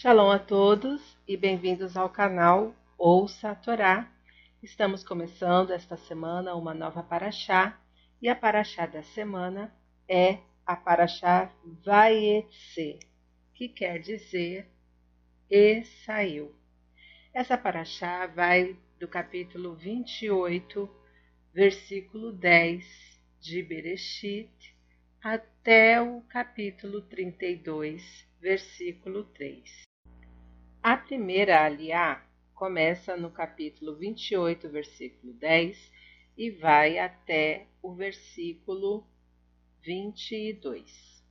Shalom a todos e bem-vindos ao canal Ouça a Torá. Estamos começando esta semana uma nova paraxá e a paraxá da semana é a paraxá Vaietse, que quer dizer e saiu. Essa paraxá vai do capítulo 28, versículo 10 de Bereshit até o capítulo 32, versículo 3. A primeira aliá começa no capítulo 28, versículo 10 e vai até o versículo 22.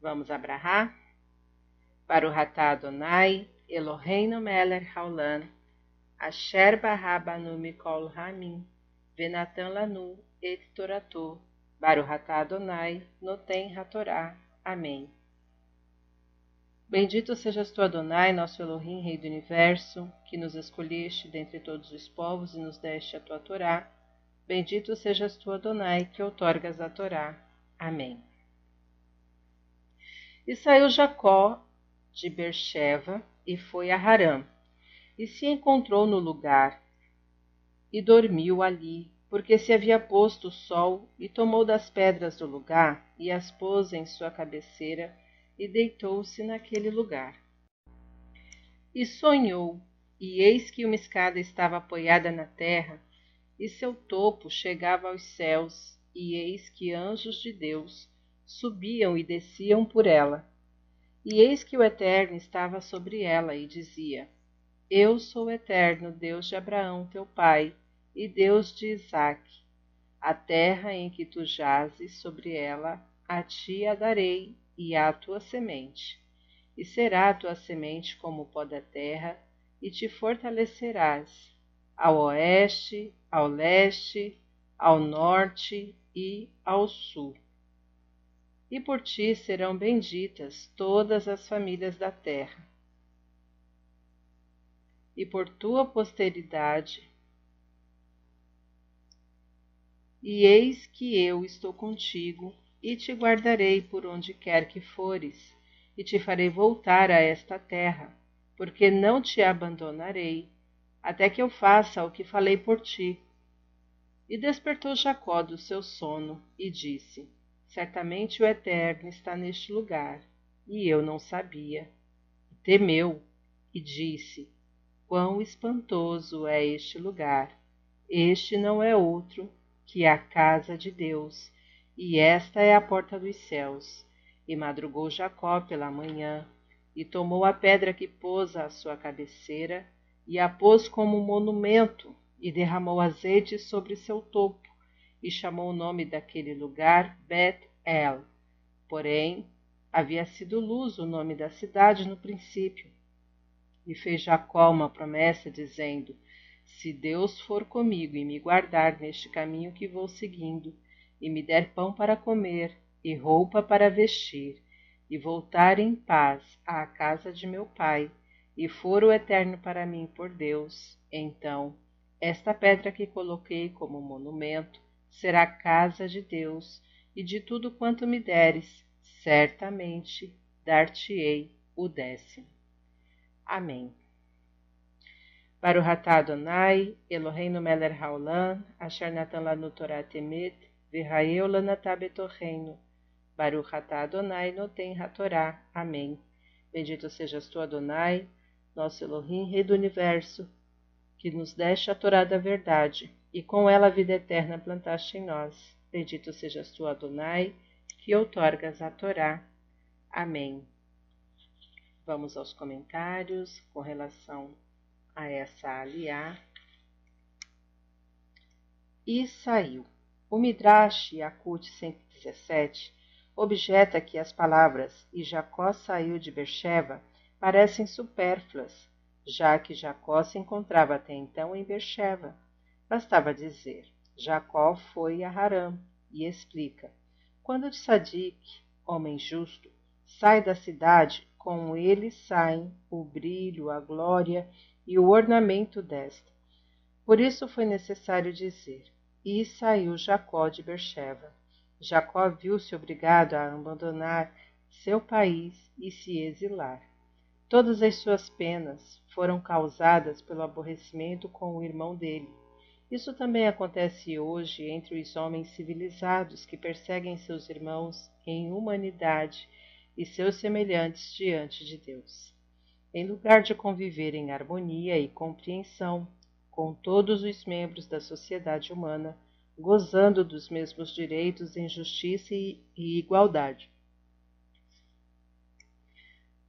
Vamos abrahar? Para o Ratá Adonai, Eloheinu Meler Haolam, Asher Barrabanu Mikol Ramin, Venatan Lanu et Toratu, Baruhatá Adonai, Noten Hatorá. Amém. Bendito sejas tu, Adonai, nosso Elohim, Rei do Universo, que nos escolheste dentre todos os povos e nos deste a tua Torá. Bendito sejas tu, Adonai, que outorgas a Torá. Amém. E saiu Jacó de Bercheva e foi a Harã, e se encontrou no lugar, e dormiu ali, porque se havia posto o sol, e tomou das pedras do lugar, e as pôs em sua cabeceira, e deitou-se naquele lugar. E sonhou, e eis que uma escada estava apoiada na terra, e seu topo chegava aos céus, e eis que anjos de Deus subiam e desciam por ela. E eis que o Eterno estava sobre ela e dizia: Eu sou o Eterno, Deus de Abraão, teu pai, e Deus de Isaque. A terra em que tu jazes sobre ela, a ti a darei e à tua semente. E será a tua semente como o pó da terra, e te fortalecerás ao oeste, ao leste, ao norte e ao sul. E por ti serão benditas todas as famílias da terra. E por tua posteridade. E eis que eu estou contigo e te guardarei por onde quer que fores, e te farei voltar a esta terra, porque não te abandonarei, até que eu faça o que falei por ti. E despertou Jacó do seu sono e disse: Certamente o Eterno está neste lugar, e eu não sabia. Temeu e disse: Quão espantoso é este lugar! Este não é outro que a casa de Deus e esta é a porta dos céus. E madrugou Jacó pela manhã, e tomou a pedra que pôs à sua cabeceira, e a pôs como monumento, e derramou azeite sobre seu topo, e chamou o nome daquele lugar Bet-El. Porém, havia sido Luz o nome da cidade no princípio. E fez Jacó uma promessa, dizendo: Se Deus for comigo e me guardar neste caminho que vou seguindo, e me der pão para comer e roupa para vestir, e voltar em paz à casa de meu pai, e for o eterno para mim por Deus, então esta pedra que coloquei como monumento será casa de Deus, e de tudo quanto me deres, certamente dar-te-ei o décimo. Amém. Para o Ratá Adonai, Eloheinu Meler Haolam, Asher Natan Lanu Torah Temet, Virraeu lanatá betorreino. Baruch atá Adonai noten hatorá. Amém. Bendito sejas tu, Adonai, nosso Elohim, Rei do Universo, que nos deste a Torá da verdade, e com ela a vida eterna plantaste em nós. Bendito sejas tu, Adonai, que outorgas a Torá. Amém. Vamos aos comentários com relação a essa aliá. E saiu. O Midrash Yakut 117 objeta que as palavras e Jacó saiu de Bercheva parecem supérfluas, já que Jacó se encontrava até então em Bercheva. Bastava dizer, Jacó foi a Harã, e explica, quando de Sadik, homem justo, sai da cidade, com ele saem o brilho, a glória e o ornamento desta. Por isso foi necessário dizer, e saiu Jacó de Bercheva. Jacó viu-se obrigado a abandonar seu país e se exilar. Todas as suas penas foram causadas pelo aborrecimento com o irmão dele. Isso também acontece hoje entre os homens civilizados que perseguem seus irmãos em humanidade e seus semelhantes diante de Deus. Em lugar de conviver em harmonia e compreensão com todos os membros da sociedade humana, gozando dos mesmos direitos em justiça e igualdade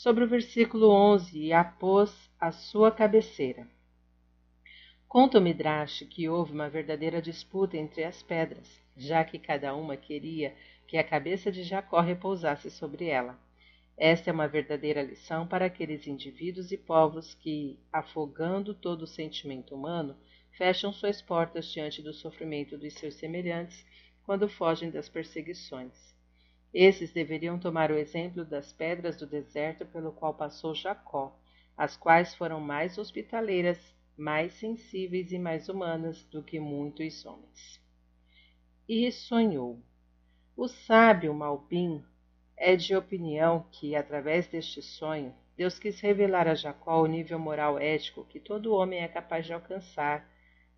sobre o versículo 11 e a pôs à sua cabeceira. Conta o Midrash que houve uma verdadeira disputa entre as pedras, já que cada uma queria que a cabeça de Jacó repousasse sobre ela. Esta é uma verdadeira lição para aqueles indivíduos e povos que, afogando todo o sentimento humano, fecham suas portas diante do sofrimento dos seus semelhantes quando fogem das perseguições. Esses deveriam tomar o exemplo das pedras do deserto pelo qual passou Jacó, as quais foram mais hospitaleiras, mais sensíveis e mais humanas do que muitos homens. E sonhou. O sábio Malbim é de opinião que, através deste sonho, Deus quis revelar a Jacó o nível moral ético que todo homem é capaz de alcançar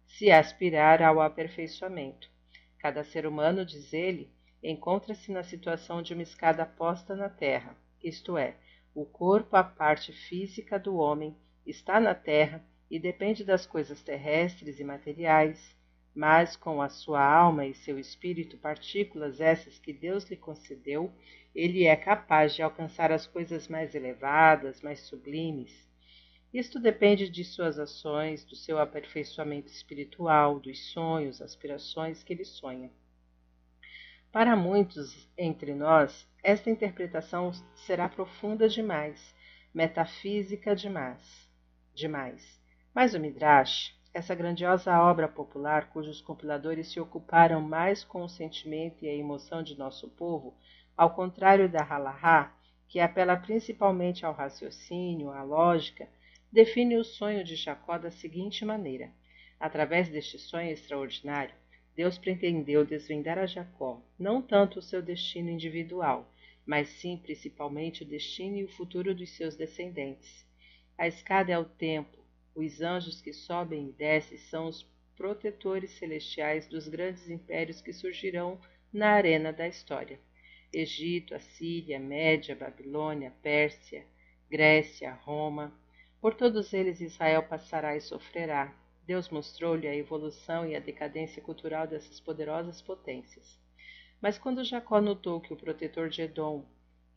se aspirar ao aperfeiçoamento. Cada ser humano, diz ele, encontra-se na situação de uma escada posta na terra, isto é, o corpo, a parte física do homem, está na terra e depende das coisas terrestres e materiais, mas com a sua alma e seu espírito, partículas essas que Deus lhe concedeu, ele é capaz de alcançar as coisas mais elevadas, mais sublimes. Isto depende de suas ações, do seu aperfeiçoamento espiritual, dos sonhos, aspirações que ele sonha. Para muitos entre nós, esta interpretação será profunda demais, metafísica demais. demais. Mas o Midrash, essa grandiosa obra popular cujos compiladores se ocuparam mais com o sentimento e a emoção de nosso povo, ao contrário da Halahá, que apela principalmente ao raciocínio, à lógica, define o sonho de Jacó da seguinte maneira: através deste sonho extraordinário, Deus pretendeu desvendar a Jacó não tanto o seu destino individual, mas sim principalmente o destino e o futuro dos seus descendentes. A escada é o tempo, os anjos que sobem e descem são os protetores celestiais dos grandes impérios que surgirão na arena da história. Egito, Assíria, Média, Babilônia, Pérsia, Grécia, Roma. Por todos eles Israel passará e sofrerá, Deus mostrou-lhe a evolução e a decadência cultural dessas poderosas potências. Mas quando Jacó notou que o protetor de Edom,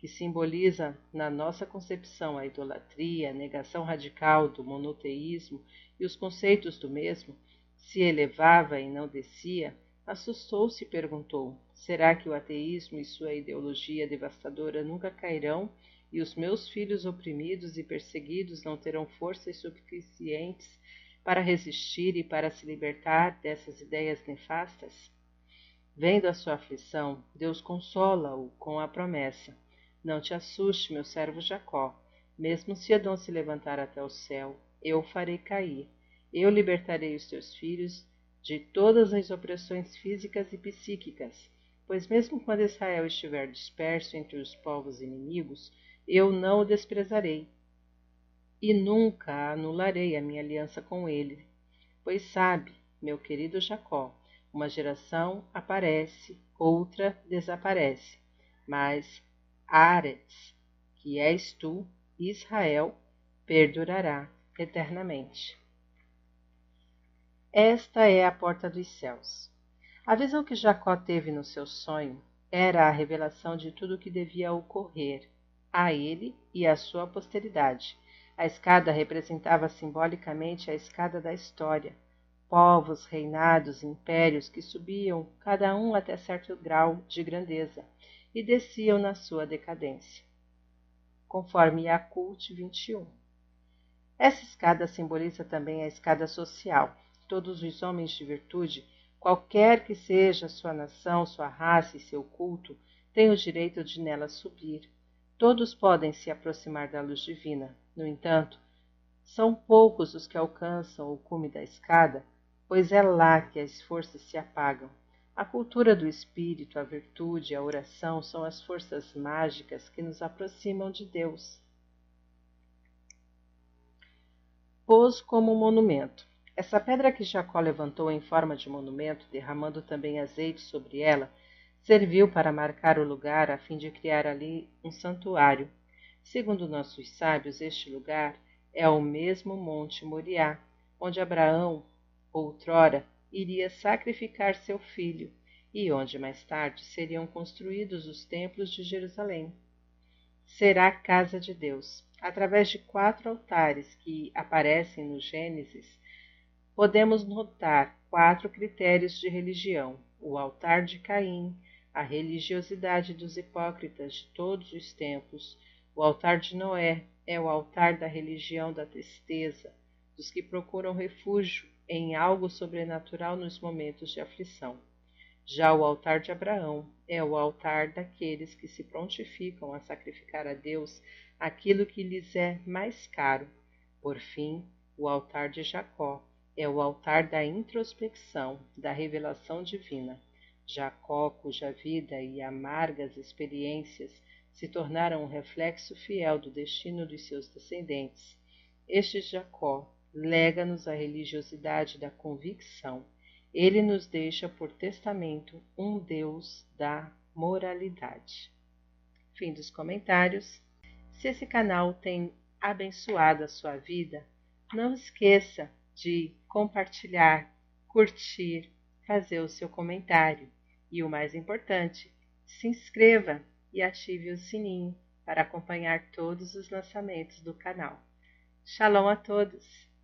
que simboliza na nossa concepção a idolatria, a negação radical do monoteísmo e os conceitos do mesmo, se elevava e não descia, assustou-se e perguntou: será que o ateísmo e sua ideologia devastadora nunca cairão e os meus filhos oprimidos e perseguidos não terão forças suficientes para resistir e para se libertar dessas ideias nefastas? Vendo a sua aflição, Deus consola-o com a promessa: Não te assuste, meu servo Jacó. Mesmo se Edom se levantar até o céu, eu o farei cair. Eu libertarei os teus filhos de todas as opressões físicas e psíquicas, pois mesmo quando Israel estiver disperso entre os povos inimigos, eu não o desprezarei e nunca anularei a minha aliança com ele. Pois sabe, meu querido Jacó, uma geração aparece, outra desaparece, mas Aretz, que és tu, Israel, perdurará eternamente. Esta é a porta dos céus. A visão que Jacó teve no seu sonho era a revelação de tudo o que devia ocorrer a ele e à sua posteridade, a escada representava simbolicamente a escada da história, povos, reinados, impérios que subiam, cada um até certo grau de grandeza, e desciam na sua decadência. Conforme Yakult 21. Essa escada simboliza também a escada social. Todos os homens de virtude, qualquer que seja sua nação, sua raça e seu culto, têm o direito de nela subir. Todos podem se aproximar da luz divina, no entanto, são poucos os que alcançam o cume da escada, pois é lá que as forças se apagam. A cultura do espírito, a virtude, a oração são as forças mágicas que nos aproximam de Deus. pôs como monumento. Essa pedra que Jacó levantou em forma de monumento, derramando também azeite sobre ela, serviu para marcar o lugar a fim de criar ali um santuário. Segundo nossos sábios, este lugar é o mesmo Monte Moriá, onde Abraão, outrora, iria sacrificar seu filho e onde mais tarde seriam construídos os templos de Jerusalém. Será casa de Deus. Através de quatro altares que aparecem no Gênesis, podemos notar quatro critérios de religião: o altar de Caim, a religiosidade dos hipócritas de todos os tempos, o altar de Noé é o altar da religião da tristeza, dos que procuram refúgio em algo sobrenatural nos momentos de aflição. Já o altar de Abraão é o altar daqueles que se prontificam a sacrificar a Deus aquilo que lhes é mais caro. Por fim, o altar de Jacó é o altar da introspecção, da revelação divina. Jacó, cuja vida e amargas experiências se tornaram um reflexo fiel do destino dos seus descendentes. Este Jacó lega-nos a religiosidade da convicção ele nos deixa por testamento um Deus da moralidade. Fim dos comentários. Se esse canal tem abençoado a sua vida, não esqueça de compartilhar, curtir, fazer o seu comentário e o mais importante, se inscreva e ative o sininho para acompanhar todos os lançamentos do canal. Shalom a todos!